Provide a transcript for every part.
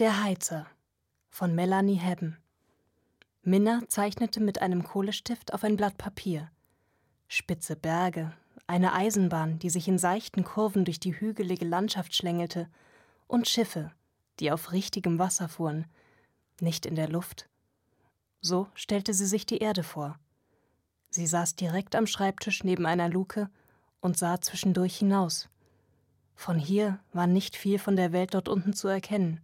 Der Heizer von Melanie Hebben. Minna zeichnete mit einem Kohlestift auf ein Blatt Papier. Spitze Berge, eine Eisenbahn, die sich in seichten Kurven durch die hügelige Landschaft schlängelte, und Schiffe, die auf richtigem Wasser fuhren, nicht in der Luft. So stellte sie sich die Erde vor. Sie saß direkt am Schreibtisch neben einer Luke und sah zwischendurch hinaus. Von hier war nicht viel von der Welt dort unten zu erkennen.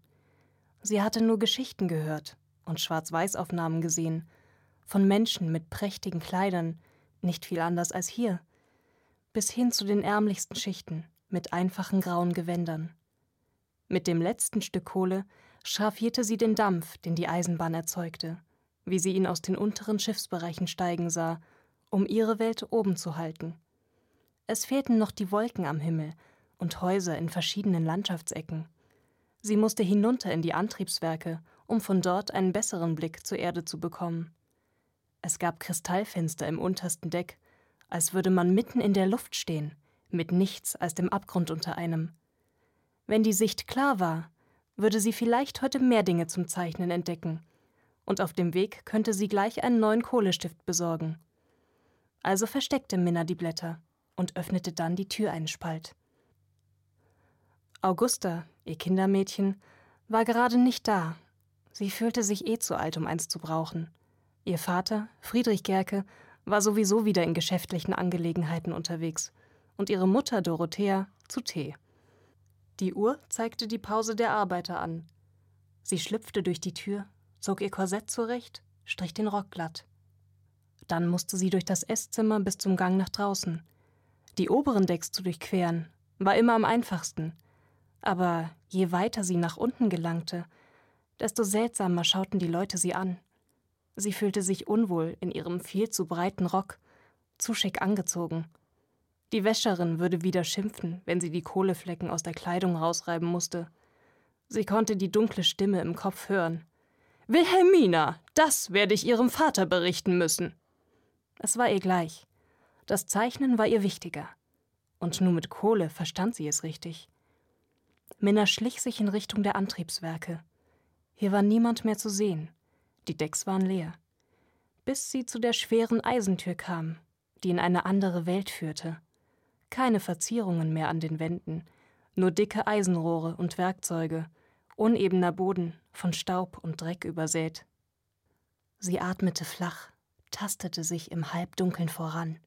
Sie hatte nur Geschichten gehört und Schwarz-Weiß-Aufnahmen gesehen, von Menschen mit prächtigen Kleidern, nicht viel anders als hier, bis hin zu den ärmlichsten Schichten mit einfachen grauen Gewändern. Mit dem letzten Stück Kohle schraffierte sie den Dampf, den die Eisenbahn erzeugte, wie sie ihn aus den unteren Schiffsbereichen steigen sah, um ihre Welt oben zu halten. Es fehlten noch die Wolken am Himmel und Häuser in verschiedenen Landschaftsecken. Sie musste hinunter in die Antriebswerke, um von dort einen besseren Blick zur Erde zu bekommen. Es gab Kristallfenster im untersten Deck, als würde man mitten in der Luft stehen, mit nichts als dem Abgrund unter einem. Wenn die Sicht klar war, würde sie vielleicht heute mehr Dinge zum Zeichnen entdecken, und auf dem Weg könnte sie gleich einen neuen Kohlestift besorgen. Also versteckte Minna die Blätter und öffnete dann die Tür einen Spalt. Augusta, ihr Kindermädchen, war gerade nicht da. Sie fühlte sich eh zu alt, um eins zu brauchen. Ihr Vater, Friedrich Gerke, war sowieso wieder in geschäftlichen Angelegenheiten unterwegs und ihre Mutter Dorothea zu Tee. Die Uhr zeigte die Pause der Arbeiter an. Sie schlüpfte durch die Tür, zog ihr Korsett zurecht, strich den Rock glatt. Dann musste sie durch das Esszimmer bis zum Gang nach draußen. Die oberen Decks zu durchqueren, war immer am einfachsten. Aber je weiter sie nach unten gelangte, desto seltsamer schauten die Leute sie an. Sie fühlte sich unwohl in ihrem viel zu breiten Rock, zu schick angezogen. Die Wäscherin würde wieder schimpfen, wenn sie die Kohleflecken aus der Kleidung rausreiben musste. Sie konnte die dunkle Stimme im Kopf hören. Wilhelmina, das werde ich Ihrem Vater berichten müssen. Es war ihr gleich. Das Zeichnen war ihr wichtiger. Und nur mit Kohle verstand sie es richtig. Minna schlich sich in Richtung der Antriebswerke. Hier war niemand mehr zu sehen. Die Decks waren leer. Bis sie zu der schweren Eisentür kam, die in eine andere Welt führte. Keine Verzierungen mehr an den Wänden, nur dicke Eisenrohre und Werkzeuge, unebener Boden, von Staub und Dreck übersät. Sie atmete flach, tastete sich im Halbdunkeln voran.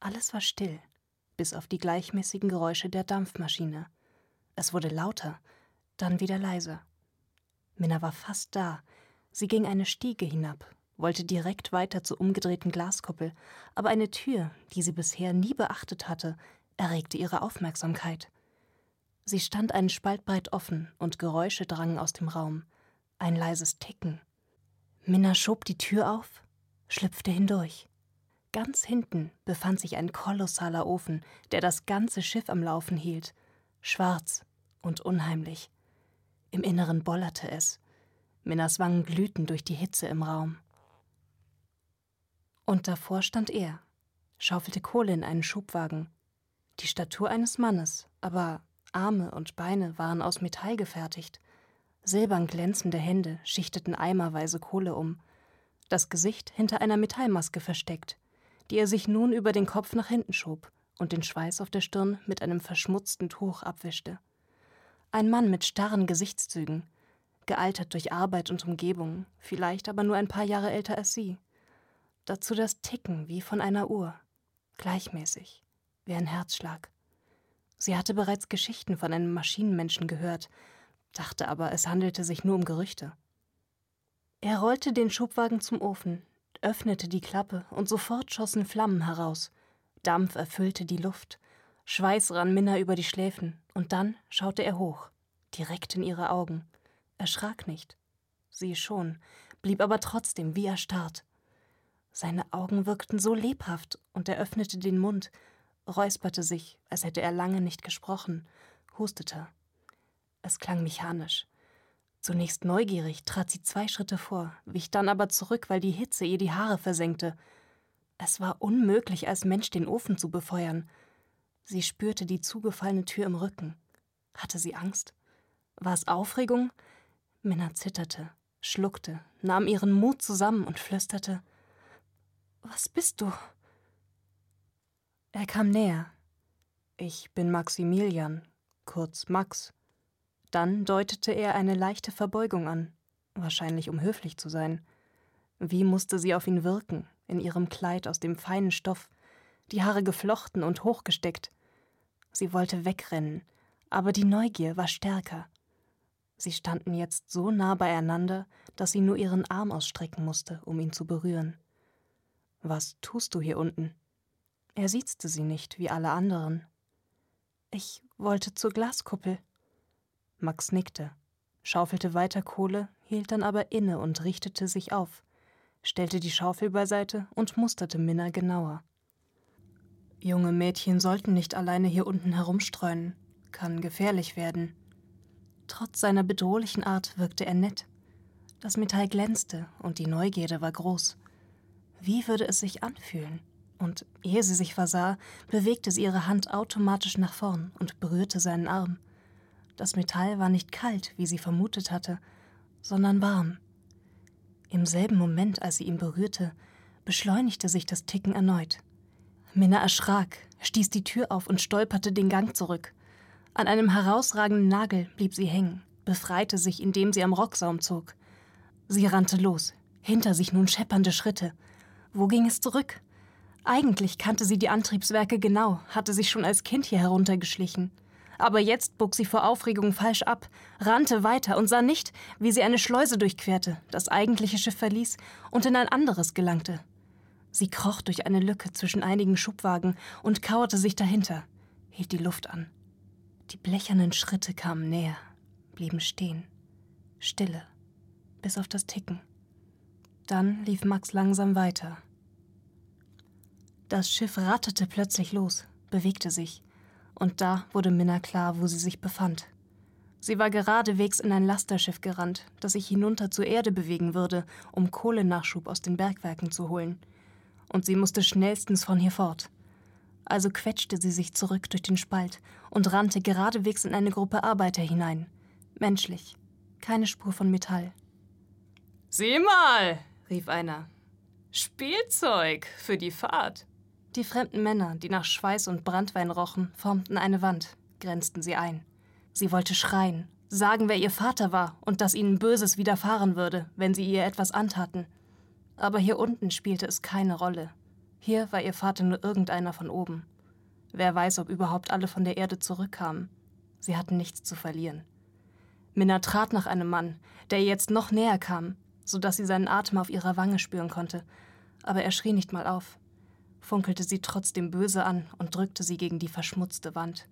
Alles war still, bis auf die gleichmäßigen Geräusche der Dampfmaschine. Es wurde lauter, dann wieder leiser. Minna war fast da. Sie ging eine Stiege hinab, wollte direkt weiter zur umgedrehten Glaskuppel, aber eine Tür, die sie bisher nie beachtet hatte, erregte ihre Aufmerksamkeit. Sie stand einen Spalt breit offen und Geräusche drangen aus dem Raum. Ein leises Ticken. Minna schob die Tür auf, schlüpfte hindurch. Ganz hinten befand sich ein kolossaler Ofen, der das ganze Schiff am Laufen hielt schwarz und unheimlich. Im Inneren bollerte es. Minnas Wangen glühten durch die Hitze im Raum. Und davor stand er, schaufelte Kohle in einen Schubwagen. Die Statur eines Mannes, aber Arme und Beine waren aus Metall gefertigt. Silbern glänzende Hände schichteten eimerweise Kohle um, das Gesicht hinter einer Metallmaske versteckt, die er sich nun über den Kopf nach hinten schob und den Schweiß auf der Stirn mit einem verschmutzten Tuch abwischte. Ein Mann mit starren Gesichtszügen, gealtert durch Arbeit und Umgebung, vielleicht aber nur ein paar Jahre älter als sie. Dazu das Ticken wie von einer Uhr, gleichmäßig, wie ein Herzschlag. Sie hatte bereits Geschichten von einem Maschinenmenschen gehört, dachte aber, es handelte sich nur um Gerüchte. Er rollte den Schubwagen zum Ofen, öffnete die Klappe und sofort schossen Flammen heraus. Dampf erfüllte die Luft. Schweiß rann Minna über die Schläfen, und dann schaute er hoch, direkt in ihre Augen. Er schrak nicht. Sie schon, blieb aber trotzdem wie erstarrt. Seine Augen wirkten so lebhaft, und er öffnete den Mund, räusperte sich, als hätte er lange nicht gesprochen, hustete. Es klang mechanisch. Zunächst neugierig trat sie zwei Schritte vor, wich dann aber zurück, weil die Hitze ihr die Haare versenkte. Es war unmöglich, als Mensch den Ofen zu befeuern. Sie spürte die zugefallene Tür im Rücken. Hatte sie Angst? War es Aufregung? Minna zitterte, schluckte, nahm ihren Mut zusammen und flüsterte Was bist du? Er kam näher. Ich bin Maximilian, kurz Max. Dann deutete er eine leichte Verbeugung an, wahrscheinlich um höflich zu sein. Wie musste sie auf ihn wirken, in ihrem Kleid aus dem feinen Stoff, die Haare geflochten und hochgesteckt. Sie wollte wegrennen, aber die Neugier war stärker. Sie standen jetzt so nah beieinander, dass sie nur ihren Arm ausstrecken musste, um ihn zu berühren. Was tust du hier unten? Er siezte sie nicht, wie alle anderen. Ich wollte zur Glaskuppel. Max nickte, schaufelte weiter Kohle, hielt dann aber inne und richtete sich auf, stellte die Schaufel beiseite und musterte Minna genauer. Junge Mädchen sollten nicht alleine hier unten herumstreunen, kann gefährlich werden. Trotz seiner bedrohlichen Art wirkte er nett. Das Metall glänzte und die Neugierde war groß. Wie würde es sich anfühlen? Und ehe sie sich versah, bewegte sie ihre Hand automatisch nach vorn und berührte seinen Arm. Das Metall war nicht kalt, wie sie vermutet hatte, sondern warm. Im selben Moment, als sie ihn berührte, beschleunigte sich das Ticken erneut. Minna erschrak, stieß die Tür auf und stolperte den Gang zurück. An einem herausragenden Nagel blieb sie hängen, befreite sich, indem sie am Rocksaum zog. Sie rannte los, hinter sich nun scheppernde Schritte. Wo ging es zurück? Eigentlich kannte sie die Antriebswerke genau, hatte sich schon als Kind hier heruntergeschlichen. Aber jetzt bog sie vor Aufregung falsch ab, rannte weiter und sah nicht, wie sie eine Schleuse durchquerte, das eigentliche Schiff verließ und in ein anderes gelangte. Sie kroch durch eine Lücke zwischen einigen Schubwagen und kauerte sich dahinter, hielt die Luft an. Die blechernen Schritte kamen näher, blieben stehen. Stille, bis auf das Ticken. Dann lief Max langsam weiter. Das Schiff ratterte plötzlich los, bewegte sich, und da wurde Minna klar, wo sie sich befand. Sie war geradewegs in ein Lasterschiff gerannt, das sich hinunter zur Erde bewegen würde, um Kohlenachschub aus den Bergwerken zu holen. Und sie musste schnellstens von hier fort also quetschte sie sich zurück durch den Spalt und rannte geradewegs in eine Gruppe Arbeiter hinein. Menschlich, keine Spur von Metall. Sieh mal, rief einer. Spielzeug für die Fahrt. Die fremden Männer, die nach Schweiß und Brandwein rochen, formten eine Wand, grenzten sie ein. Sie wollte schreien, sagen, wer ihr Vater war und dass ihnen Böses widerfahren würde, wenn sie ihr etwas antaten. Aber hier unten spielte es keine Rolle. Hier war ihr Vater nur irgendeiner von oben. Wer weiß, ob überhaupt alle von der Erde zurückkamen. Sie hatten nichts zu verlieren. Minna trat nach einem Mann, der ihr jetzt noch näher kam, so dass sie seinen Atem auf ihrer Wange spüren konnte. Aber er schrie nicht mal auf, funkelte sie trotzdem böse an und drückte sie gegen die verschmutzte Wand.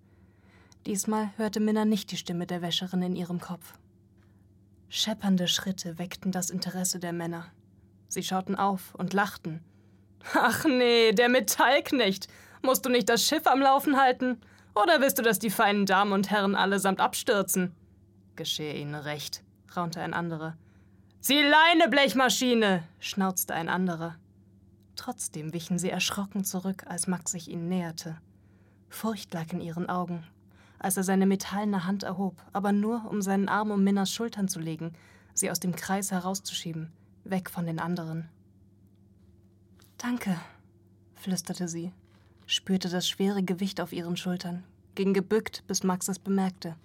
Diesmal hörte Minna nicht die Stimme der Wäscherin in ihrem Kopf. Scheppernde Schritte weckten das Interesse der Männer. Sie schauten auf und lachten, Ach nee, der Metallknecht. Musst du nicht das Schiff am Laufen halten? Oder willst du, dass die feinen Damen und Herren allesamt abstürzen? Geschehe Ihnen recht, raunte ein anderer. Sie Leine, Blechmaschine, schnauzte ein anderer. Trotzdem wichen sie erschrocken zurück, als Max sich ihnen näherte. Furcht lag in ihren Augen, als er seine metallene Hand erhob, aber nur, um seinen Arm um Minnas Schultern zu legen, sie aus dem Kreis herauszuschieben, weg von den anderen. Danke, flüsterte sie, spürte das schwere Gewicht auf ihren Schultern, ging gebückt, bis Max es bemerkte.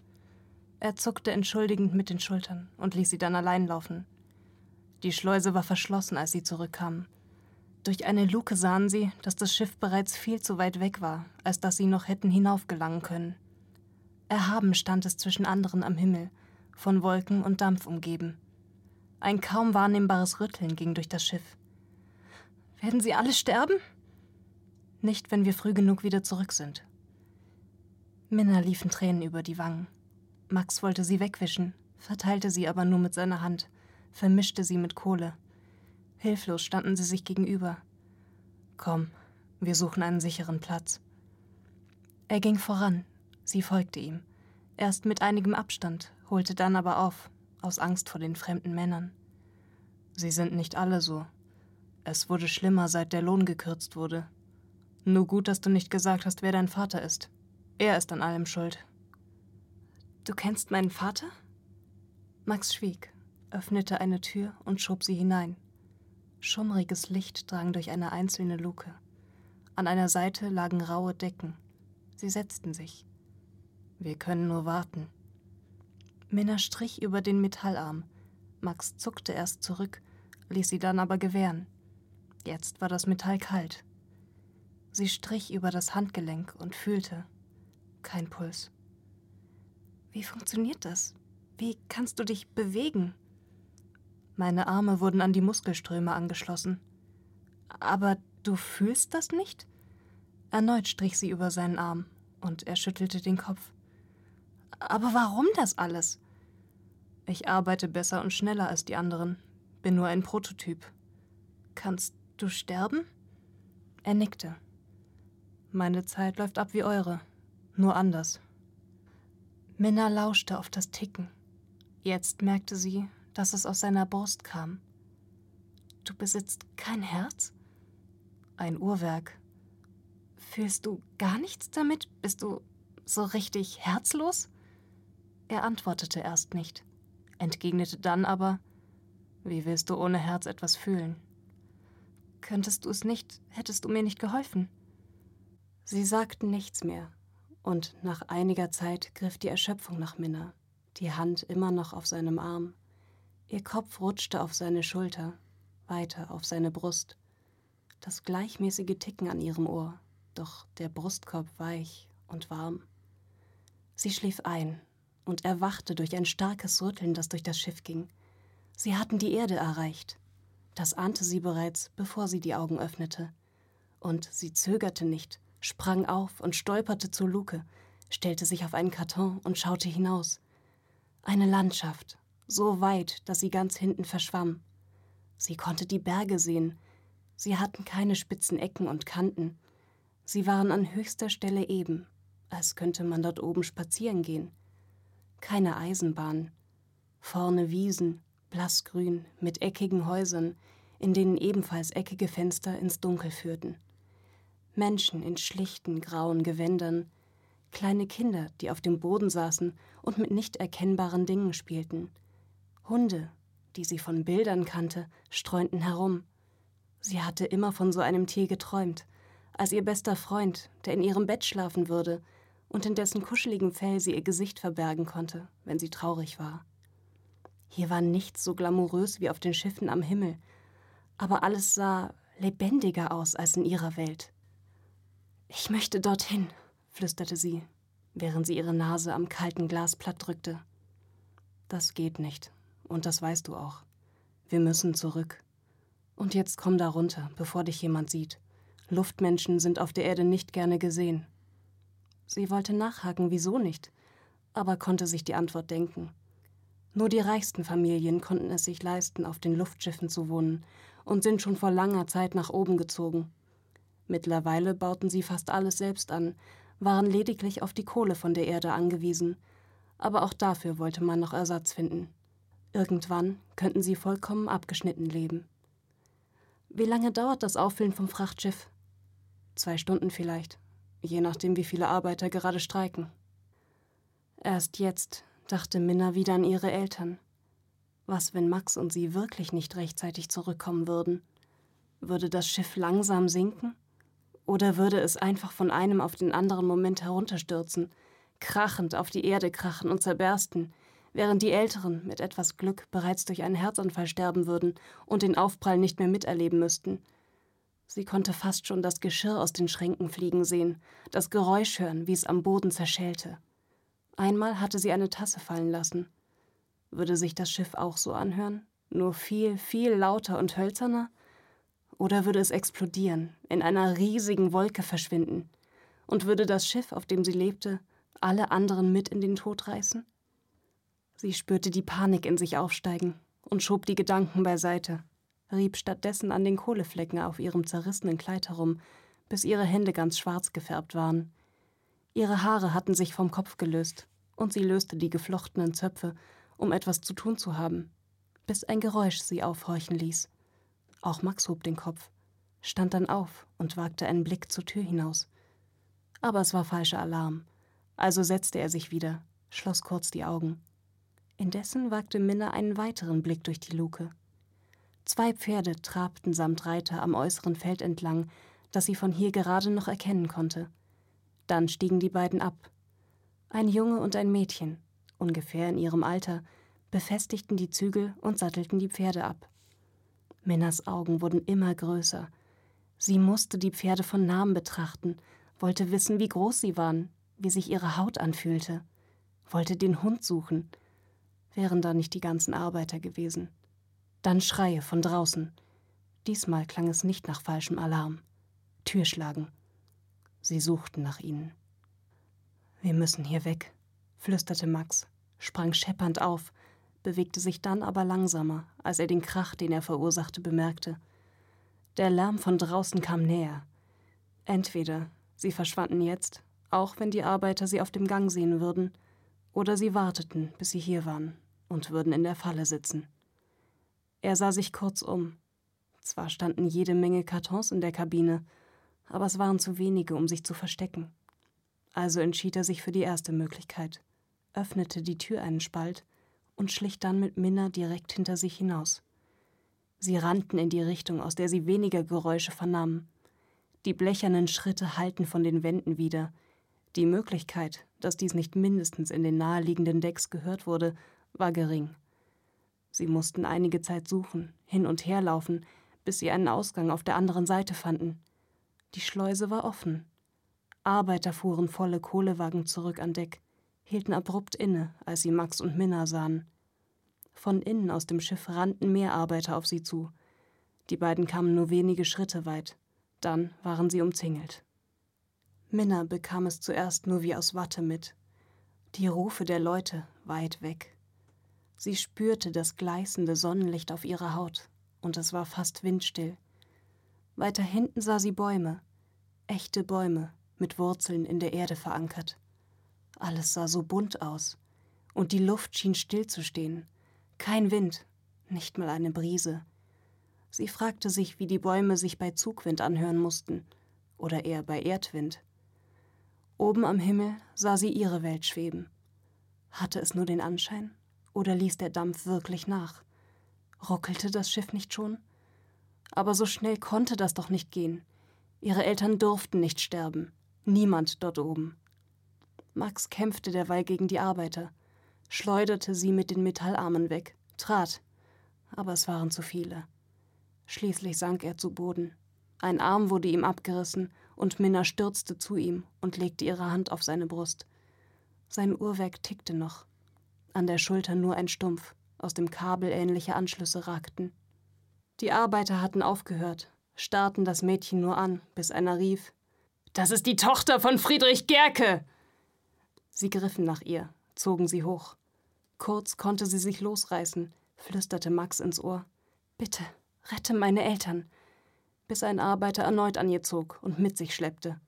Er zuckte entschuldigend mit den Schultern und ließ sie dann allein laufen. Die Schleuse war verschlossen, als sie zurückkamen. Durch eine Luke sahen sie, dass das Schiff bereits viel zu weit weg war, als dass sie noch hätten hinaufgelangen können. Erhaben stand es zwischen anderen am Himmel, von Wolken und Dampf umgeben. Ein kaum wahrnehmbares Rütteln ging durch das Schiff. Werden sie alle sterben? Nicht, wenn wir früh genug wieder zurück sind. Minna liefen Tränen über die Wangen. Max wollte sie wegwischen, verteilte sie aber nur mit seiner Hand, vermischte sie mit Kohle. Hilflos standen sie sich gegenüber. Komm, wir suchen einen sicheren Platz. Er ging voran, sie folgte ihm, erst mit einigem Abstand, holte dann aber auf, aus Angst vor den fremden Männern. Sie sind nicht alle so, es wurde schlimmer, seit der Lohn gekürzt wurde. Nur gut, dass du nicht gesagt hast, wer dein Vater ist. Er ist an allem schuld. Du kennst meinen Vater? Max schwieg, öffnete eine Tür und schob sie hinein. Schummriges Licht drang durch eine einzelne Luke. An einer Seite lagen raue Decken. Sie setzten sich. Wir können nur warten. Minna strich über den Metallarm. Max zuckte erst zurück, ließ sie dann aber gewähren. Jetzt war das Metall kalt. Sie strich über das Handgelenk und fühlte. Kein Puls. Wie funktioniert das? Wie kannst du dich bewegen? Meine Arme wurden an die Muskelströme angeschlossen. Aber du fühlst das nicht? Erneut strich sie über seinen Arm, und er schüttelte den Kopf. Aber warum das alles? Ich arbeite besser und schneller als die anderen, bin nur ein Prototyp. Kannst du sterben? Er nickte. Meine Zeit läuft ab wie eure, nur anders. Minna lauschte auf das Ticken. Jetzt merkte sie, dass es aus seiner Brust kam. Du besitzt kein Herz? Ein Uhrwerk. Fühlst du gar nichts damit? Bist du so richtig herzlos? Er antwortete erst nicht, entgegnete dann aber Wie willst du ohne Herz etwas fühlen? Könntest du es nicht, hättest du mir nicht geholfen. Sie sagten nichts mehr, und nach einiger Zeit griff die Erschöpfung nach Minna, die Hand immer noch auf seinem Arm. Ihr Kopf rutschte auf seine Schulter, weiter auf seine Brust. Das gleichmäßige Ticken an ihrem Ohr, doch der Brustkorb weich und warm. Sie schlief ein, und erwachte durch ein starkes Rütteln, das durch das Schiff ging. Sie hatten die Erde erreicht. Das ahnte sie bereits, bevor sie die Augen öffnete. Und sie zögerte nicht, sprang auf und stolperte zur Luke, stellte sich auf einen Karton und schaute hinaus. Eine Landschaft, so weit, dass sie ganz hinten verschwamm. Sie konnte die Berge sehen. Sie hatten keine spitzen Ecken und Kanten. Sie waren an höchster Stelle eben, als könnte man dort oben spazieren gehen keine Eisenbahn. Vorne Wiesen, blassgrün, mit eckigen Häusern, in denen ebenfalls eckige Fenster ins Dunkel führten. Menschen in schlichten grauen Gewändern, kleine Kinder, die auf dem Boden saßen und mit nicht erkennbaren Dingen spielten. Hunde, die sie von Bildern kannte, streunten herum. Sie hatte immer von so einem Tier geträumt, als ihr bester Freund, der in ihrem Bett schlafen würde, und in dessen kuscheligem Fell sie ihr Gesicht verbergen konnte, wenn sie traurig war. Hier war nichts so glamourös wie auf den Schiffen am Himmel, aber alles sah lebendiger aus als in ihrer Welt. Ich möchte dorthin, flüsterte sie, während sie ihre Nase am kalten Glas platt drückte. Das geht nicht, und das weißt du auch. Wir müssen zurück. Und jetzt komm da runter, bevor dich jemand sieht. Luftmenschen sind auf der Erde nicht gerne gesehen. Sie wollte nachhaken, wieso nicht, aber konnte sich die Antwort denken. Nur die reichsten Familien konnten es sich leisten, auf den Luftschiffen zu wohnen und sind schon vor langer Zeit nach oben gezogen. Mittlerweile bauten sie fast alles selbst an, waren lediglich auf die Kohle von der Erde angewiesen, aber auch dafür wollte man noch Ersatz finden. Irgendwann könnten sie vollkommen abgeschnitten leben. Wie lange dauert das Auffüllen vom Frachtschiff? Zwei Stunden vielleicht, je nachdem, wie viele Arbeiter gerade streiken. Erst jetzt dachte Minna wieder an ihre Eltern. Was, wenn Max und sie wirklich nicht rechtzeitig zurückkommen würden? Würde das Schiff langsam sinken? Oder würde es einfach von einem auf den anderen Moment herunterstürzen, krachend auf die Erde krachen und zerbersten, während die Älteren mit etwas Glück bereits durch einen Herzanfall sterben würden und den Aufprall nicht mehr miterleben müssten? Sie konnte fast schon das Geschirr aus den Schränken fliegen sehen, das Geräusch hören, wie es am Boden zerschellte. Einmal hatte sie eine Tasse fallen lassen. Würde sich das Schiff auch so anhören? Nur viel, viel lauter und hölzerner? Oder würde es explodieren, in einer riesigen Wolke verschwinden? Und würde das Schiff, auf dem sie lebte, alle anderen mit in den Tod reißen? Sie spürte die Panik in sich aufsteigen und schob die Gedanken beiseite rieb stattdessen an den Kohleflecken auf ihrem zerrissenen Kleid herum, bis ihre Hände ganz schwarz gefärbt waren. Ihre Haare hatten sich vom Kopf gelöst, und sie löste die geflochtenen Zöpfe, um etwas zu tun zu haben, bis ein Geräusch sie aufhorchen ließ. Auch Max hob den Kopf, stand dann auf und wagte einen Blick zur Tür hinaus. Aber es war falscher Alarm, also setzte er sich wieder, schloss kurz die Augen. Indessen wagte Minna einen weiteren Blick durch die Luke. Zwei Pferde trabten samt Reiter am äußeren Feld entlang, das sie von hier gerade noch erkennen konnte. Dann stiegen die beiden ab. Ein Junge und ein Mädchen, ungefähr in ihrem Alter, befestigten die Zügel und sattelten die Pferde ab. Minnas Augen wurden immer größer. Sie musste die Pferde von Namen betrachten, wollte wissen, wie groß sie waren, wie sich ihre Haut anfühlte, wollte den Hund suchen. Wären da nicht die ganzen Arbeiter gewesen. Dann Schreie von draußen. Diesmal klang es nicht nach falschem Alarm. Türschlagen. Sie suchten nach ihnen. Wir müssen hier weg, flüsterte Max, sprang scheppernd auf, bewegte sich dann aber langsamer, als er den Krach, den er verursachte, bemerkte. Der Lärm von draußen kam näher. Entweder sie verschwanden jetzt, auch wenn die Arbeiter sie auf dem Gang sehen würden, oder sie warteten, bis sie hier waren und würden in der Falle sitzen. Er sah sich kurz um. Zwar standen jede Menge Kartons in der Kabine, aber es waren zu wenige, um sich zu verstecken. Also entschied er sich für die erste Möglichkeit, öffnete die Tür einen Spalt und schlich dann mit Minna direkt hinter sich hinaus. Sie rannten in die Richtung, aus der sie weniger Geräusche vernahmen. Die blechernen Schritte hallten von den Wänden wieder. Die Möglichkeit, dass dies nicht mindestens in den naheliegenden Decks gehört wurde, war gering. Sie mussten einige Zeit suchen, hin und her laufen, bis sie einen Ausgang auf der anderen Seite fanden. Die Schleuse war offen. Arbeiter fuhren volle Kohlewagen zurück an Deck, hielten abrupt inne, als sie Max und Minna sahen. Von innen aus dem Schiff rannten mehr Arbeiter auf sie zu. Die beiden kamen nur wenige Schritte weit. Dann waren sie umzingelt. Minna bekam es zuerst nur wie aus Watte mit. Die Rufe der Leute weit weg. Sie spürte das gleißende Sonnenlicht auf ihrer Haut, und es war fast windstill. Weiter hinten sah sie Bäume, echte Bäume, mit Wurzeln in der Erde verankert. Alles sah so bunt aus, und die Luft schien stillzustehen. Kein Wind, nicht mal eine Brise. Sie fragte sich, wie die Bäume sich bei Zugwind anhören mussten, oder eher bei Erdwind. Oben am Himmel sah sie ihre Welt schweben. Hatte es nur den Anschein, oder ließ der Dampf wirklich nach? Ruckelte das Schiff nicht schon? Aber so schnell konnte das doch nicht gehen. Ihre Eltern durften nicht sterben. Niemand dort oben. Max kämpfte derweil gegen die Arbeiter, schleuderte sie mit den Metallarmen weg, trat, aber es waren zu viele. Schließlich sank er zu Boden. Ein Arm wurde ihm abgerissen und Minna stürzte zu ihm und legte ihre Hand auf seine Brust. Sein Uhrwerk tickte noch. An der Schulter nur ein Stumpf, aus dem Kabel ähnliche Anschlüsse ragten. Die Arbeiter hatten aufgehört, starrten das Mädchen nur an, bis einer rief: Das ist die Tochter von Friedrich Gerke! Sie griffen nach ihr, zogen sie hoch. Kurz konnte sie sich losreißen, flüsterte Max ins Ohr. Bitte, rette meine Eltern, bis ein Arbeiter erneut an ihr zog und mit sich schleppte.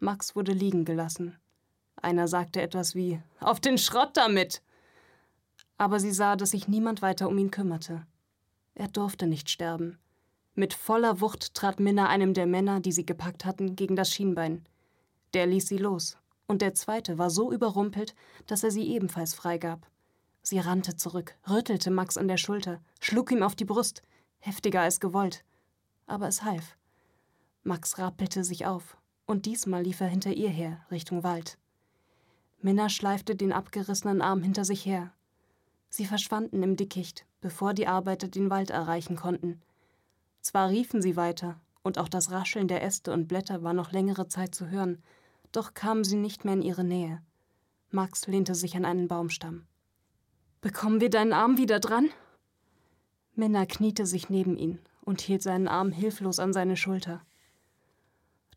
Max wurde liegen gelassen. Einer sagte etwas wie Auf den Schrott damit. Aber sie sah, dass sich niemand weiter um ihn kümmerte. Er durfte nicht sterben. Mit voller Wucht trat Minna einem der Männer, die sie gepackt hatten, gegen das Schienbein. Der ließ sie los und der zweite war so überrumpelt, dass er sie ebenfalls freigab. Sie rannte zurück, rüttelte Max an der Schulter, schlug ihm auf die Brust, heftiger als gewollt. Aber es half. Max rappelte sich auf, und diesmal lief er hinter ihr her, Richtung Wald. Minna schleifte den abgerissenen Arm hinter sich her. Sie verschwanden im Dickicht, bevor die Arbeiter den Wald erreichen konnten. Zwar riefen sie weiter, und auch das Rascheln der Äste und Blätter war noch längere Zeit zu hören, doch kamen sie nicht mehr in ihre Nähe. Max lehnte sich an einen Baumstamm. Bekommen wir deinen Arm wieder dran? Minna kniete sich neben ihn und hielt seinen Arm hilflos an seine Schulter.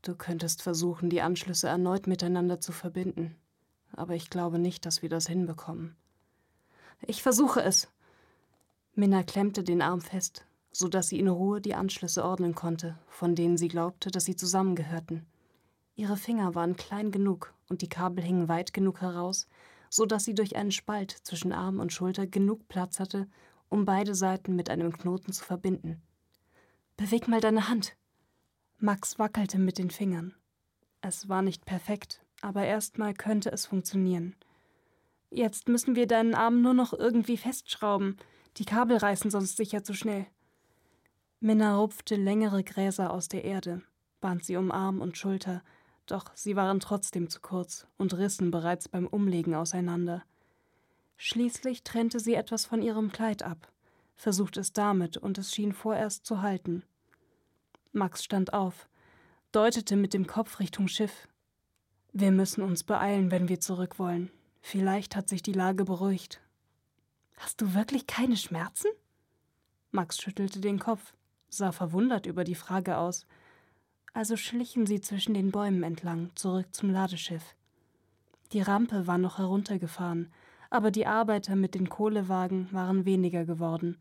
Du könntest versuchen, die Anschlüsse erneut miteinander zu verbinden, aber ich glaube nicht, dass wir das hinbekommen. Ich versuche es. Minna klemmte den Arm fest, so dass sie in Ruhe die Anschlüsse ordnen konnte, von denen sie glaubte, dass sie zusammengehörten. Ihre Finger waren klein genug und die Kabel hingen weit genug heraus, so dass sie durch einen Spalt zwischen Arm und Schulter genug Platz hatte, um beide Seiten mit einem Knoten zu verbinden. Beweg mal deine Hand. Max wackelte mit den Fingern. Es war nicht perfekt, aber erstmal könnte es funktionieren. Jetzt müssen wir deinen Arm nur noch irgendwie festschrauben. Die Kabel reißen sonst sicher zu schnell. Minna rupfte längere Gräser aus der Erde, band sie um Arm und Schulter, doch sie waren trotzdem zu kurz und rissen bereits beim Umlegen auseinander. Schließlich trennte sie etwas von ihrem Kleid ab, versuchte es damit und es schien vorerst zu halten. Max stand auf, deutete mit dem Kopf Richtung Schiff. Wir müssen uns beeilen, wenn wir zurück wollen. Vielleicht hat sich die Lage beruhigt. Hast du wirklich keine Schmerzen? Max schüttelte den Kopf, sah verwundert über die Frage aus. Also schlichen sie zwischen den Bäumen entlang, zurück zum Ladeschiff. Die Rampe war noch heruntergefahren, aber die Arbeiter mit den Kohlewagen waren weniger geworden.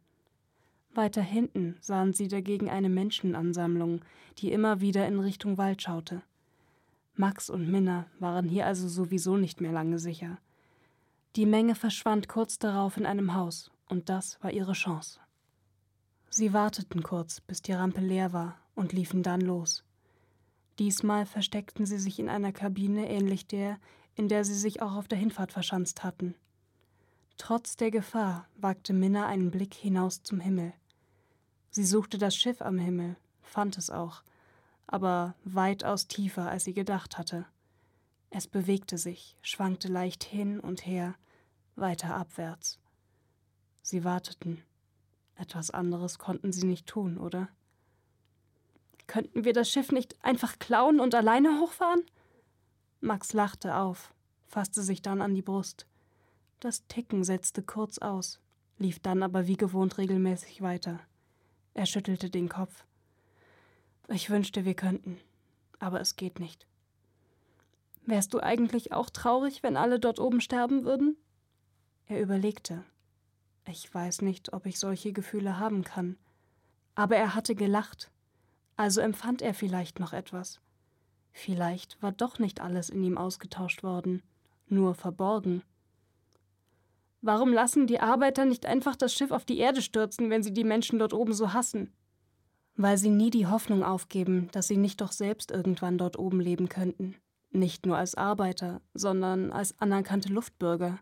Weiter hinten sahen sie dagegen eine Menschenansammlung, die immer wieder in Richtung Wald schaute. Max und Minna waren hier also sowieso nicht mehr lange sicher. Die Menge verschwand kurz darauf in einem Haus, und das war ihre Chance. Sie warteten kurz, bis die Rampe leer war, und liefen dann los. Diesmal versteckten sie sich in einer Kabine ähnlich der, in der sie sich auch auf der Hinfahrt verschanzt hatten. Trotz der Gefahr wagte Minna einen Blick hinaus zum Himmel. Sie suchte das Schiff am Himmel, fand es auch, aber weitaus tiefer, als sie gedacht hatte. Es bewegte sich, schwankte leicht hin und her, weiter abwärts. Sie warteten. Etwas anderes konnten sie nicht tun, oder? Könnten wir das Schiff nicht einfach klauen und alleine hochfahren? Max lachte auf, fasste sich dann an die Brust. Das Ticken setzte kurz aus, lief dann aber wie gewohnt regelmäßig weiter. Er schüttelte den Kopf. Ich wünschte, wir könnten, aber es geht nicht. Wärst du eigentlich auch traurig, wenn alle dort oben sterben würden? Er überlegte. Ich weiß nicht, ob ich solche Gefühle haben kann. Aber er hatte gelacht. Also empfand er vielleicht noch etwas. Vielleicht war doch nicht alles in ihm ausgetauscht worden, nur verborgen. Warum lassen die Arbeiter nicht einfach das Schiff auf die Erde stürzen, wenn sie die Menschen dort oben so hassen? Weil sie nie die Hoffnung aufgeben, dass sie nicht doch selbst irgendwann dort oben leben könnten. Nicht nur als Arbeiter, sondern als anerkannte Luftbürger.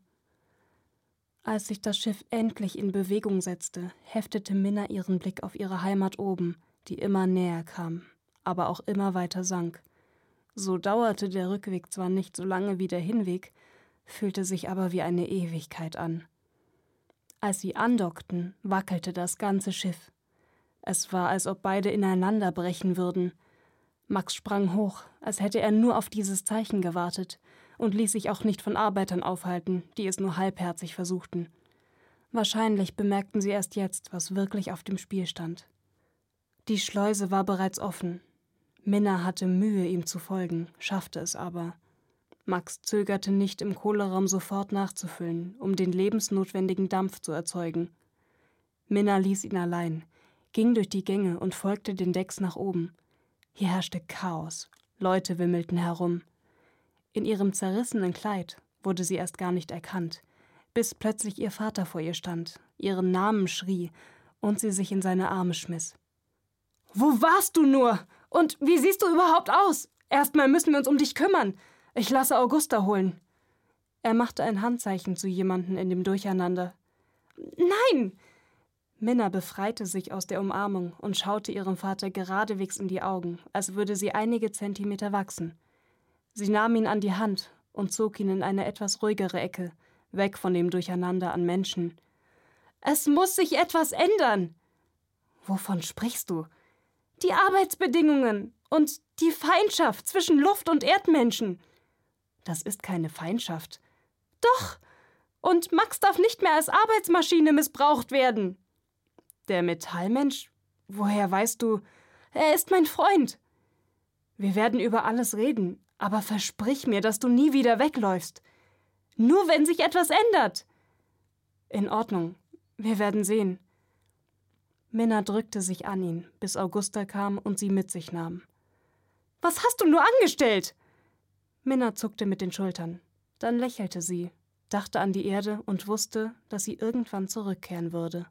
Als sich das Schiff endlich in Bewegung setzte, heftete Minna ihren Blick auf ihre Heimat oben, die immer näher kam, aber auch immer weiter sank. So dauerte der Rückweg zwar nicht so lange wie der Hinweg, fühlte sich aber wie eine Ewigkeit an. Als sie andockten, wackelte das ganze Schiff. Es war, als ob beide ineinander brechen würden, Max sprang hoch, als hätte er nur auf dieses Zeichen gewartet und ließ sich auch nicht von Arbeitern aufhalten, die es nur halbherzig versuchten. Wahrscheinlich bemerkten sie erst jetzt, was wirklich auf dem Spiel stand. Die Schleuse war bereits offen. Minna hatte Mühe, ihm zu folgen, schaffte es aber. Max zögerte nicht, im Kohleraum sofort nachzufüllen, um den lebensnotwendigen Dampf zu erzeugen. Minna ließ ihn allein, ging durch die Gänge und folgte den Decks nach oben. Hier herrschte Chaos. Leute wimmelten herum. In ihrem zerrissenen Kleid wurde sie erst gar nicht erkannt, bis plötzlich ihr Vater vor ihr stand, ihren Namen schrie und sie sich in seine Arme schmiss. Wo warst du nur? Und wie siehst du überhaupt aus? Erstmal müssen wir uns um dich kümmern. Ich lasse Augusta holen. Er machte ein Handzeichen zu jemanden in dem Durcheinander. Nein! Minna befreite sich aus der Umarmung und schaute ihrem Vater geradewegs in die Augen, als würde sie einige Zentimeter wachsen. Sie nahm ihn an die Hand und zog ihn in eine etwas ruhigere Ecke, weg von dem Durcheinander an Menschen. Es muss sich etwas ändern. Wovon sprichst du? Die Arbeitsbedingungen und die Feindschaft zwischen Luft- und Erdmenschen. Das ist keine Feindschaft. Doch. Und Max darf nicht mehr als Arbeitsmaschine missbraucht werden. Der Metallmensch? Woher weißt du? Er ist mein Freund. Wir werden über alles reden, aber versprich mir, dass du nie wieder wegläufst. Nur wenn sich etwas ändert. In Ordnung. Wir werden sehen. Minna drückte sich an ihn, bis Augusta kam und sie mit sich nahm. Was hast du nur angestellt? Minna zuckte mit den Schultern. Dann lächelte sie, dachte an die Erde und wusste, dass sie irgendwann zurückkehren würde.